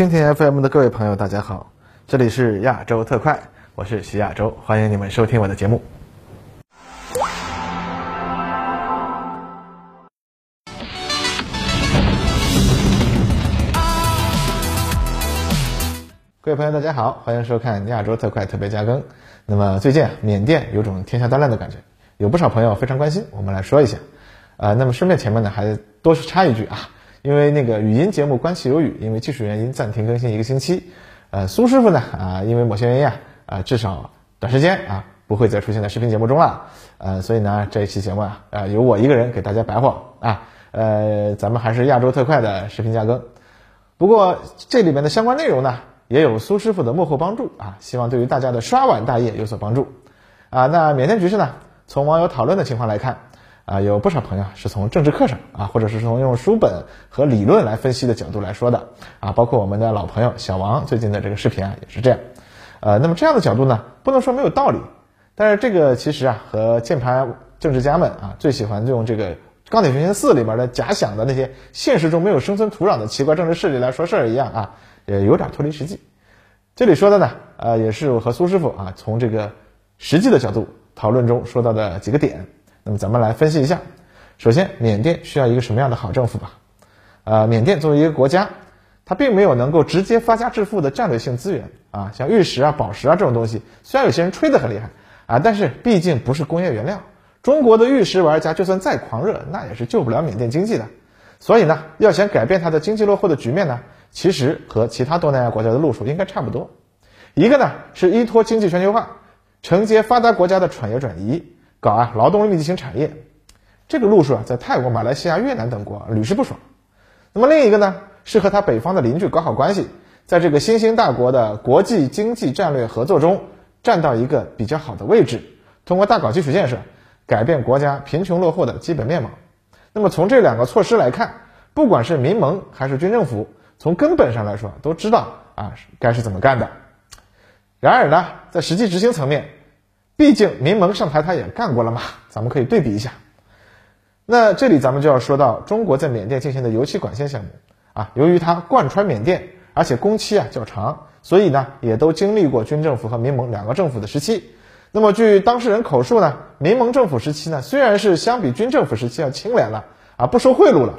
蜻蜓 FM 的各位朋友，大家好，这里是亚洲特快，我是徐亚洲，欢迎你们收听我的节目。各位朋友，大家好，欢迎收看亚洲特快特别加更。那么最近啊缅甸有种天下大乱的感觉，有不少朋友非常关心，我们来说一下。啊，那么顺便前面呢还多插一句啊。因为那个语音节目《观其有语》，因为技术原因暂停更新一个星期。呃，苏师傅呢，啊，因为某些原因啊，啊，至少短时间啊，不会再出现在视频节目中了。呃，所以呢，这一期节目啊，啊，由我一个人给大家白话啊。呃，咱们还是亚洲特快的视频加更。不过这里面的相关内容呢，也有苏师傅的幕后帮助啊，希望对于大家的刷碗大业有所帮助。啊，那缅甸局势呢，从网友讨论的情况来看。啊，有不少朋友是从政治课上啊，或者是从用书本和理论来分析的角度来说的啊，包括我们的老朋友小王最近的这个视频啊，也是这样。呃，那么这样的角度呢，不能说没有道理，但是这个其实啊，和键盘政治家们啊最喜欢用这个《钢铁雄心四》里边的假想的那些现实中没有生存土壤的奇怪政治势力来说事儿一样啊，也有点脱离实际。这里说的呢，呃，也是我和苏师傅啊，从这个实际的角度讨论中说到的几个点。那么咱们来分析一下，首先，缅甸需要一个什么样的好政府吧？呃，缅甸作为一个国家，它并没有能够直接发家致富的战略性资源啊，像玉石啊、宝石啊这种东西，虽然有些人吹得很厉害啊，但是毕竟不是工业原料。中国的玉石玩家就算再狂热，那也是救不了缅甸经济的。所以呢，要想改变它的经济落后的局面呢，其实和其他东南亚国家的路数应该差不多。一个呢是依托经济全球化，承接发达国家的产业转移。搞啊劳动力密集型产业，这个路数啊，在泰国、马来西亚、越南等国屡试不爽。那么另一个呢，是和他北方的邻居搞好关系，在这个新兴大国的国际经济战略合作中占到一个比较好的位置，通过大搞基础建设，改变国家贫穷落后的基本面貌。那么从这两个措施来看，不管是民盟还是军政府，从根本上来说都知道啊该是怎么干的。然而呢，在实际执行层面，毕竟民盟上台他也干过了嘛，咱们可以对比一下。那这里咱们就要说到中国在缅甸进行的油气管线项目啊，由于它贯穿缅甸，而且工期啊较长，所以呢也都经历过军政府和民盟两个政府的时期。那么据当事人口述呢，民盟政府时期呢虽然是相比军政府时期要清廉了啊，不收贿赂了，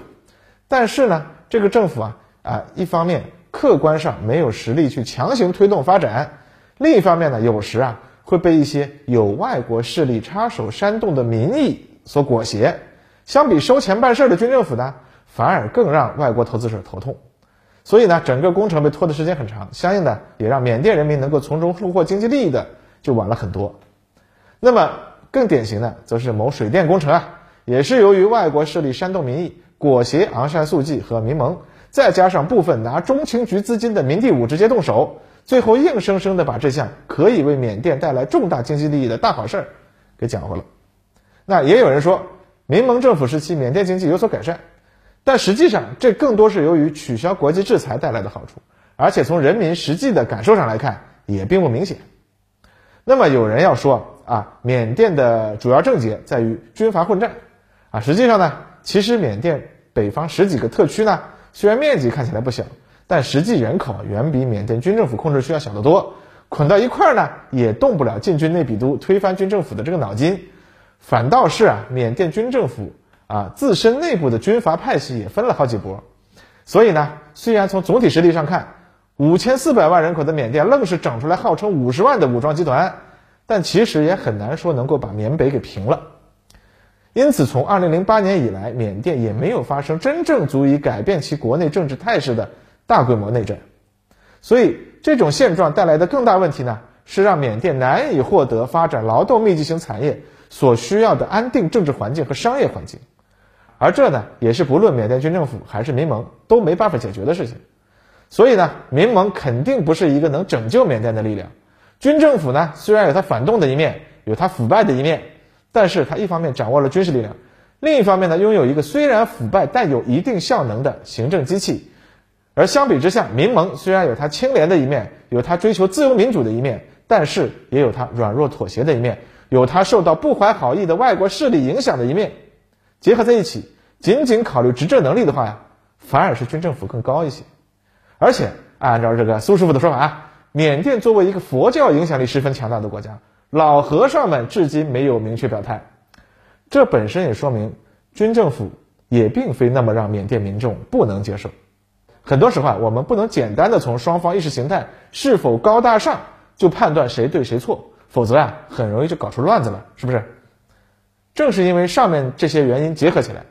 但是呢这个政府啊啊一方面客观上没有实力去强行推动发展，另一方面呢有时啊。会被一些有外国势力插手煽动的民意所裹挟，相比收钱办事的军政府呢，反而更让外国投资者头痛。所以呢，整个工程被拖的时间很长，相应的也让缅甸人民能够从中收获经济利益的就晚了很多。那么更典型的则是某水电工程啊，也是由于外国势力煽动民意，裹挟昂山素季和民盟，再加上部分拿中情局资金的民地武直接动手。最后硬生生的把这项可以为缅甸带来重大经济利益的大好事儿给搅和了。那也有人说，民盟政府时期缅甸经济有所改善，但实际上这更多是由于取消国际制裁带来的好处，而且从人民实际的感受上来看也并不明显。那么有人要说啊，缅甸的主要症结在于军阀混战啊，实际上呢，其实缅甸北方十几个特区呢，虽然面积看起来不小。但实际人口远比缅甸军政府控制区要小得多，捆到一块儿呢，也动不了进军内比都推翻军政府的这个脑筋，反倒是啊，缅甸军政府啊自身内部的军阀派系也分了好几波，所以呢，虽然从总体实力上看，五千四百万人口的缅甸愣是整出来号称五十万的武装集团，但其实也很难说能够把缅北给平了。因此，从二零零八年以来，缅甸也没有发生真正足以改变其国内政治态势的。大规模内战，所以这种现状带来的更大问题呢，是让缅甸难以获得发展劳动密集型产业所需要的安定政治环境和商业环境，而这呢，也是不论缅甸军政府还是民盟都没办法解决的事情。所以呢，民盟肯定不是一个能拯救缅甸的力量，军政府呢，虽然有它反动的一面，有它腐败的一面，但是它一方面掌握了军事力量，另一方面呢，拥有一个虽然腐败但有一定效能的行政机器。而相比之下，民盟虽然有它清廉的一面，有它追求自由民主的一面，但是也有它软弱妥协的一面，有它受到不怀好意的外国势力影响的一面。结合在一起，仅仅考虑执政能力的话呀，反而是军政府更高一些。而且按照这个苏师傅的说法啊，缅甸作为一个佛教影响力十分强大的国家，老和尚们至今没有明确表态，这本身也说明军政府也并非那么让缅甸民众不能接受。很多时候啊，我们不能简单的从双方意识形态是否高大上就判断谁对谁错，否则啊，很容易就搞出乱子了，是不是？正是因为上面这些原因结合起来。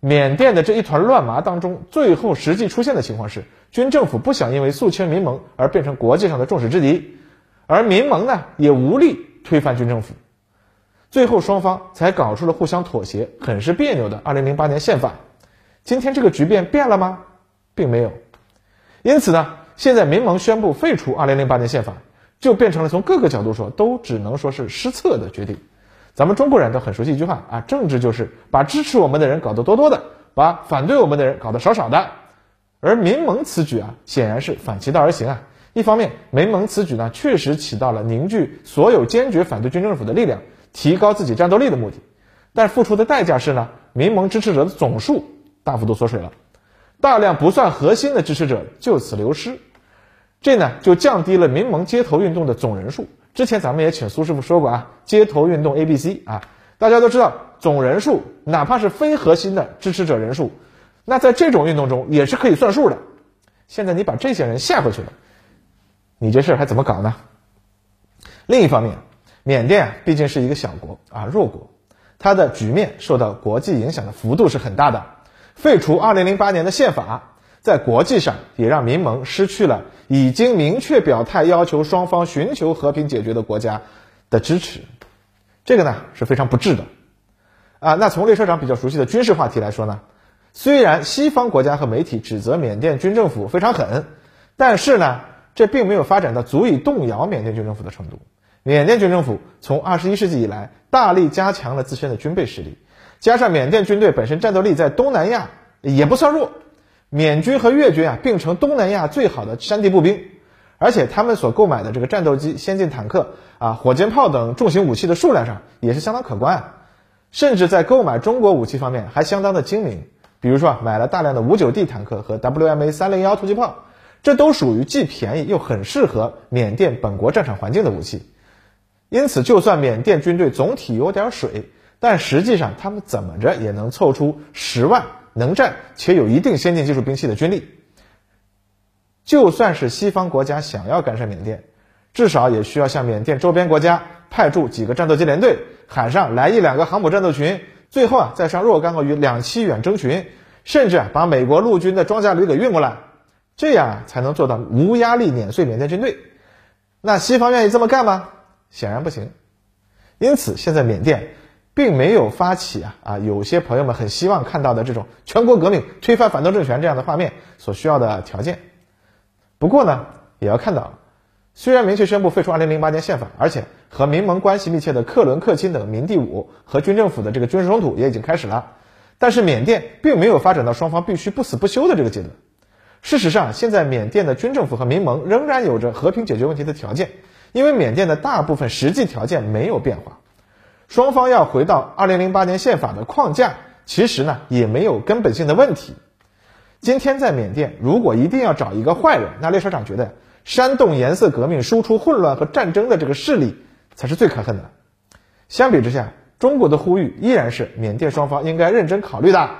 缅甸的这一团乱麻当中，最后实际出现的情况是，军政府不想因为肃清民盟而变成国际上的众矢之的，而民盟呢也无力推翻军政府，最后双方才搞出了互相妥协、很是别扭的2008年宪法。今天这个局面变了吗？并没有。因此呢，现在民盟宣布废除2008年宪法，就变成了从各个角度说都只能说是失策的决定。咱们中国人都很熟悉一句话啊，政治就是把支持我们的人搞得多多的，把反对我们的人搞得少少的。而民盟此举啊，显然是反其道而行啊。一方面，民盟此举呢，确实起到了凝聚所有坚决反对军政府的力量，提高自己战斗力的目的。但付出的代价是呢，民盟支持者的总数大幅度缩水了，大量不算核心的支持者就此流失，这呢就降低了民盟街头运动的总人数。之前咱们也请苏师傅说过啊，街头运动 A B C 啊，大家都知道总人数，哪怕是非核心的支持者人数，那在这种运动中也是可以算数的。现在你把这些人吓回去了，你这事儿还怎么搞呢？另一方面，缅甸啊毕竟是一个小国啊，弱国，它的局面受到国际影响的幅度是很大的。废除2008年的宪法。在国际上也让民盟失去了已经明确表态要求双方寻求和平解决的国家的支持，这个呢是非常不智的。啊，那从列车长比较熟悉的军事话题来说呢，虽然西方国家和媒体指责缅甸军政府非常狠，但是呢，这并没有发展到足以动摇缅甸军政府的程度。缅甸军政府从二十一世纪以来大力加强了自身的军备实力，加上缅甸军队本身战斗力在东南亚也不算弱。缅军和越军啊并称东南亚最好的山地步兵，而且他们所购买的这个战斗机、先进坦克啊、火箭炮等重型武器的数量上也是相当可观啊，甚至在购买中国武器方面还相当的精明。比如说买了大量的五九 D 坦克和 WMA 三零幺突击炮，这都属于既便宜又很适合缅甸本国战场环境的武器。因此，就算缅甸军队总体有点水，但实际上他们怎么着也能凑出十万。能战且有一定先进技术兵器的军力，就算是西方国家想要干涉缅甸，至少也需要向缅甸周边国家派驻几个战斗机联队，海上来一两个航母战斗群，最后啊再上若干个与两栖远征群，甚至啊把美国陆军的装甲旅给运过来，这样才能做到无压力碾碎缅甸军队。那西方愿意这么干吗？显然不行。因此，现在缅甸。并没有发起啊啊，有些朋友们很希望看到的这种全国革命、推翻反动政权这样的画面所需要的条件。不过呢，也要看到，虽然明确宣布废除2008年宪法，而且和民盟关系密切的克伦克钦等民第五和军政府的这个军事冲突也已经开始了，但是缅甸并没有发展到双方必须不死不休的这个阶段。事实上，现在缅甸的军政府和民盟仍然有着和平解决问题的条件，因为缅甸的大部分实际条件没有变化。双方要回到二零零八年宪法的框架，其实呢也没有根本性的问题。今天在缅甸，如果一定要找一个坏人，那列车长觉得煽动颜色革命、输出混乱和战争的这个势力才是最可恨的。相比之下，中国的呼吁依然是缅甸双方应该认真考虑的。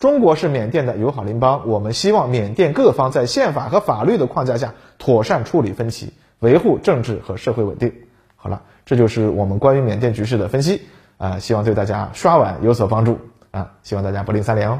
中国是缅甸的友好邻邦，我们希望缅甸各方在宪法和法律的框架下妥善处理分歧，维护政治和社会稳定。好了。这就是我们关于缅甸局势的分析啊，希望对大家刷碗有所帮助啊，希望大家不吝三连哦。